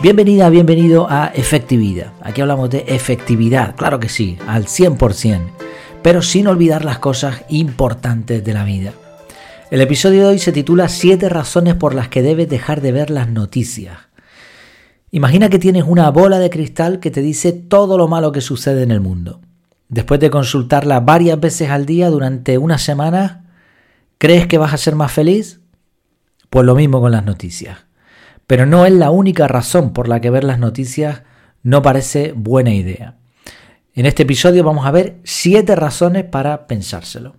Bienvenida, bienvenido a Efectividad. Aquí hablamos de efectividad, claro que sí, al 100%, pero sin olvidar las cosas importantes de la vida. El episodio de hoy se titula 7 razones por las que debes dejar de ver las noticias. Imagina que tienes una bola de cristal que te dice todo lo malo que sucede en el mundo. Después de consultarla varias veces al día durante una semana, ¿crees que vas a ser más feliz? Pues lo mismo con las noticias. Pero no es la única razón por la que ver las noticias no parece buena idea. En este episodio vamos a ver siete razones para pensárselo.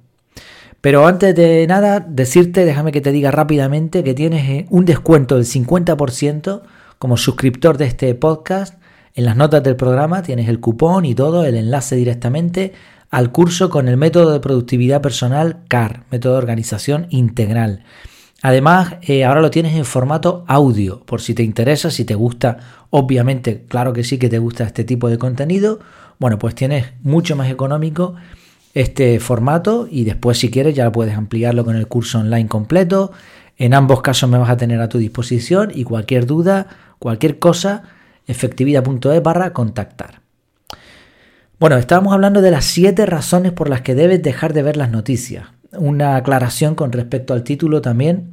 Pero antes de nada, decirte, déjame que te diga rápidamente que tienes eh, un descuento del 50% como suscriptor de este podcast. En las notas del programa tienes el cupón y todo, el enlace directamente al curso con el método de productividad personal CAR, método de organización integral. Además, eh, ahora lo tienes en formato audio, por si te interesa, si te gusta, obviamente, claro que sí que te gusta este tipo de contenido, bueno, pues tienes mucho más económico este formato y después si quieres ya puedes ampliarlo con el curso online completo. En ambos casos me vas a tener a tu disposición y cualquier duda, cualquier cosa, efectividad.es barra contactar. Bueno, estábamos hablando de las siete razones por las que debes dejar de ver las noticias una aclaración con respecto al título también.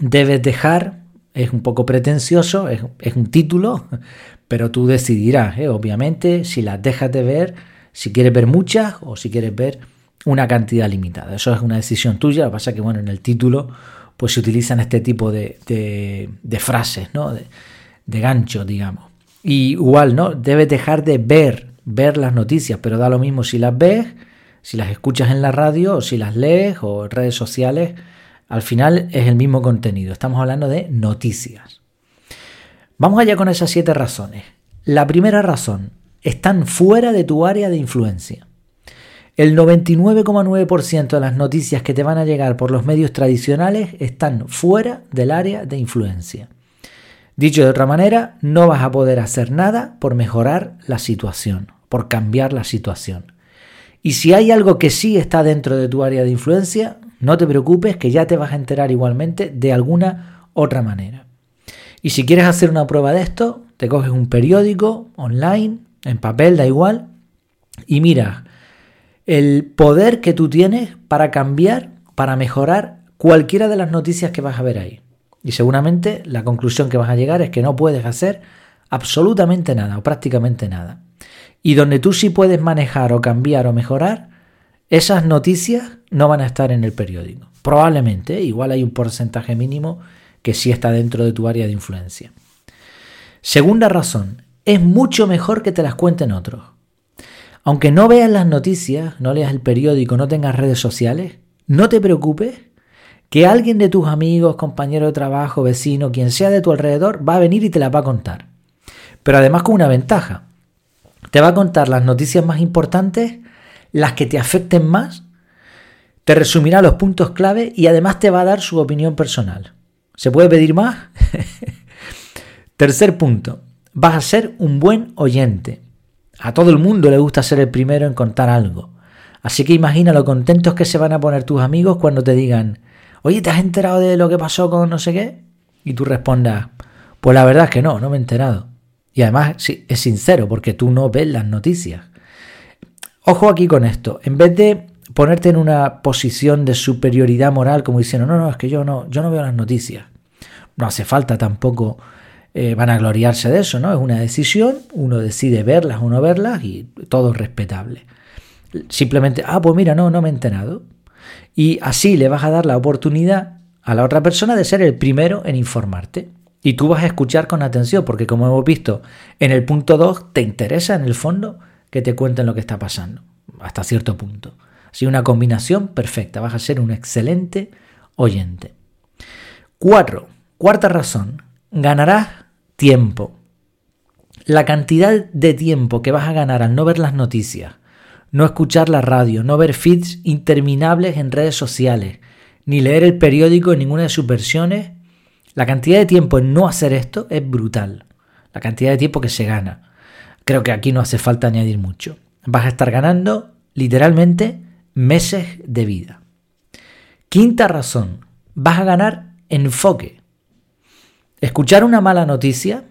Debes dejar, es un poco pretencioso, es, un título, pero tú decidirás, ¿eh? obviamente, si las dejas de ver, si quieres ver muchas o si quieres ver una cantidad limitada. Eso es una decisión tuya. Lo que pasa es que, bueno, en el título pues se utilizan este tipo de, de, frases, ¿no? De, de gancho, digamos. Y igual, ¿no? Debes dejar de ver, ver las noticias, pero da lo mismo si las ves si las escuchas en la radio o si las lees o en redes sociales, al final es el mismo contenido. Estamos hablando de noticias. Vamos allá con esas siete razones. La primera razón, están fuera de tu área de influencia. El 99,9% de las noticias que te van a llegar por los medios tradicionales están fuera del área de influencia. Dicho de otra manera, no vas a poder hacer nada por mejorar la situación, por cambiar la situación. Y si hay algo que sí está dentro de tu área de influencia, no te preocupes que ya te vas a enterar igualmente de alguna otra manera. Y si quieres hacer una prueba de esto, te coges un periódico online, en papel, da igual, y mira el poder que tú tienes para cambiar, para mejorar cualquiera de las noticias que vas a ver ahí. Y seguramente la conclusión que vas a llegar es que no puedes hacer absolutamente nada o prácticamente nada. Y donde tú sí puedes manejar o cambiar o mejorar, esas noticias no van a estar en el periódico. Probablemente, igual hay un porcentaje mínimo que sí está dentro de tu área de influencia. Segunda razón, es mucho mejor que te las cuenten otros. Aunque no veas las noticias, no leas el periódico, no tengas redes sociales, no te preocupes que alguien de tus amigos, compañero de trabajo, vecino, quien sea de tu alrededor, va a venir y te la va a contar. Pero además con una ventaja. Te va a contar las noticias más importantes, las que te afecten más, te resumirá los puntos clave y además te va a dar su opinión personal. ¿Se puede pedir más? Tercer punto, vas a ser un buen oyente. A todo el mundo le gusta ser el primero en contar algo. Así que imagina lo contentos que se van a poner tus amigos cuando te digan, oye, ¿te has enterado de lo que pasó con no sé qué? Y tú respondas, pues la verdad es que no, no me he enterado. Y además es sincero porque tú no ves las noticias. Ojo aquí con esto. En vez de ponerte en una posición de superioridad moral como diciendo, no, no, es que yo no, yo no veo las noticias. No hace falta tampoco eh, van a gloriarse de eso, ¿no? Es una decisión, uno decide verlas o no verlas y todo es respetable. Simplemente, ah, pues mira, no, no me he enterado. Y así le vas a dar la oportunidad a la otra persona de ser el primero en informarte. Y tú vas a escuchar con atención, porque como hemos visto en el punto 2, te interesa en el fondo que te cuenten lo que está pasando, hasta cierto punto. Así una combinación perfecta, vas a ser un excelente oyente. Cuatro, cuarta razón, ganarás tiempo. La cantidad de tiempo que vas a ganar al no ver las noticias, no escuchar la radio, no ver feeds interminables en redes sociales, ni leer el periódico en ninguna de sus versiones, la cantidad de tiempo en no hacer esto es brutal. La cantidad de tiempo que se gana. Creo que aquí no hace falta añadir mucho. Vas a estar ganando literalmente meses de vida. Quinta razón, vas a ganar enfoque. Escuchar una mala noticia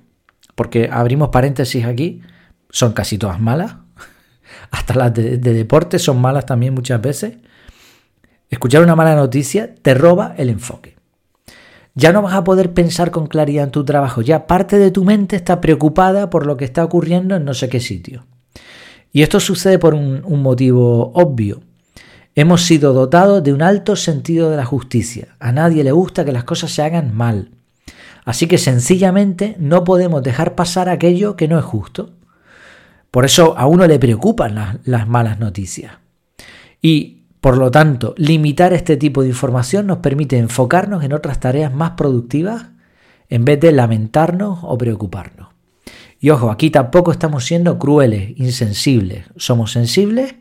porque abrimos paréntesis aquí, son casi todas malas. Hasta las de, de deporte son malas también muchas veces. Escuchar una mala noticia te roba el enfoque. Ya no vas a poder pensar con claridad en tu trabajo, ya parte de tu mente está preocupada por lo que está ocurriendo en no sé qué sitio. Y esto sucede por un, motivo obvio. Hemos sido dotados de un alto sentido de la justicia. A nadie le gusta que las cosas se hagan mal. Así que sencillamente no podemos dejar pasar aquello que no es justo. Por eso a uno le preocupan las, las malas noticias. Y por lo tanto, limitar este tipo de información nos permite enfocarnos en otras tareas más productivas en vez de lamentarnos o preocuparnos. Y ojo, aquí tampoco estamos siendo crueles, insensibles. Somos sensibles,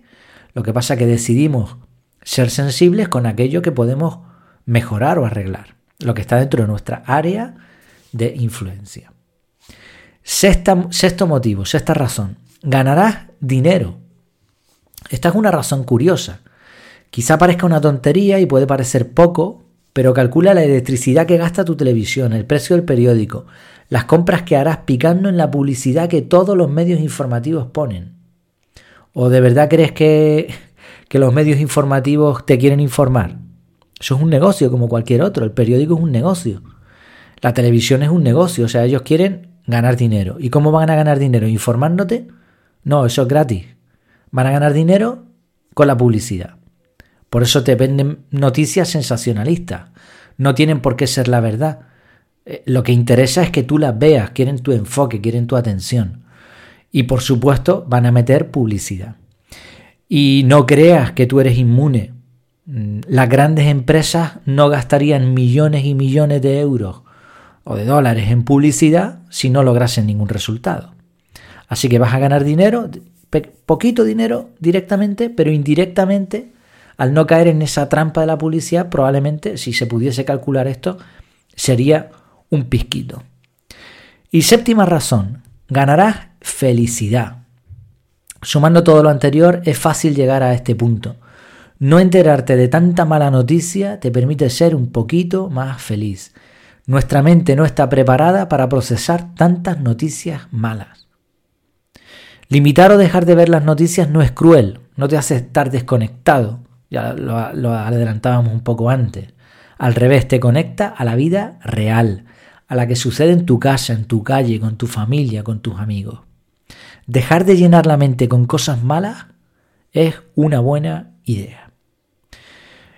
lo que pasa es que decidimos ser sensibles con aquello que podemos mejorar o arreglar, lo que está dentro de nuestra área de influencia. sexto motivo, sexta razón, ganarás dinero. Esta es una razón curiosa. Quizá parezca una tontería y puede parecer poco, pero calcula la electricidad que gasta tu televisión, el precio del periódico, las compras que harás picando en la publicidad que todos los medios informativos ponen. ¿O de verdad crees que, que los medios informativos te quieren informar? Eso es un negocio como cualquier otro, el periódico es un negocio. La televisión es un negocio, o sea, ellos quieren ganar dinero. ¿Y cómo van a ganar dinero? ¿Informándote? No, eso es gratis. Van a ganar dinero con la publicidad. Por eso te venden noticias sensacionalistas. No tienen por qué ser la verdad. Eh, lo que interesa es que tú las veas, quieren tu enfoque, quieren tu atención. Y por supuesto van a meter publicidad. Y no creas que tú eres inmune. Mm, las grandes empresas no gastarían millones y millones de euros o de dólares en publicidad si no lograsen ningún resultado. Así que vas a ganar dinero, poquito dinero directamente, pero indirectamente, al no caer en esa trampa de la publicidad, probablemente si se pudiese calcular esto, sería un pisquito. Y séptima razón, ganarás felicidad. Sumando todo lo anterior, es fácil llegar a este punto. No enterarte de tanta mala noticia te permite ser un poquito más feliz. Nuestra mente no está preparada para procesar tantas noticias malas. Limitar o dejar de ver las noticias no es cruel, no te hace estar desconectado, ya lo, adelantábamos un poco antes. Al revés, te conecta a la vida real, a la que sucede en tu casa, en tu calle, con tu familia, con tus amigos. Dejar de llenar la mente con cosas malas es una buena idea.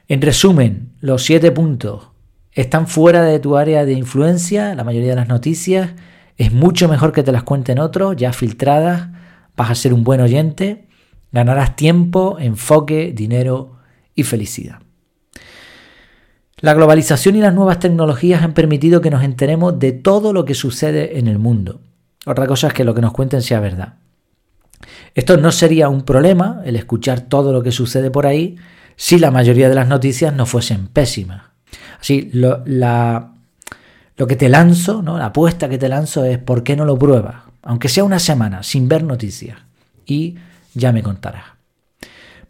En resumen, los siete puntos están fuera de tu área de influencia, la mayoría de las noticias. Es mucho mejor que te las cuenten otros, ya filtradas. Vas a ser un buen oyente, ganarás tiempo, enfoque, dinero felicidad. La globalización y las nuevas tecnologías han permitido que nos enteremos de todo lo que sucede en el mundo. Otra cosa es que lo que nos cuenten sea verdad. Esto no sería un problema, el escuchar todo lo que sucede por ahí, si la mayoría de las noticias no fuesen pésimas. Así, lo, lo que te lanzo, ¿no? la apuesta que te lanzo es ¿por qué no lo pruebas? Aunque sea una semana sin ver noticias. Y ya me contarás.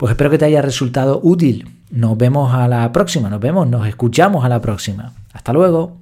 Pues espero que te haya resultado útil nos vemos a la próxima, nos vemos, nos escuchamos a la próxima. Hasta luego.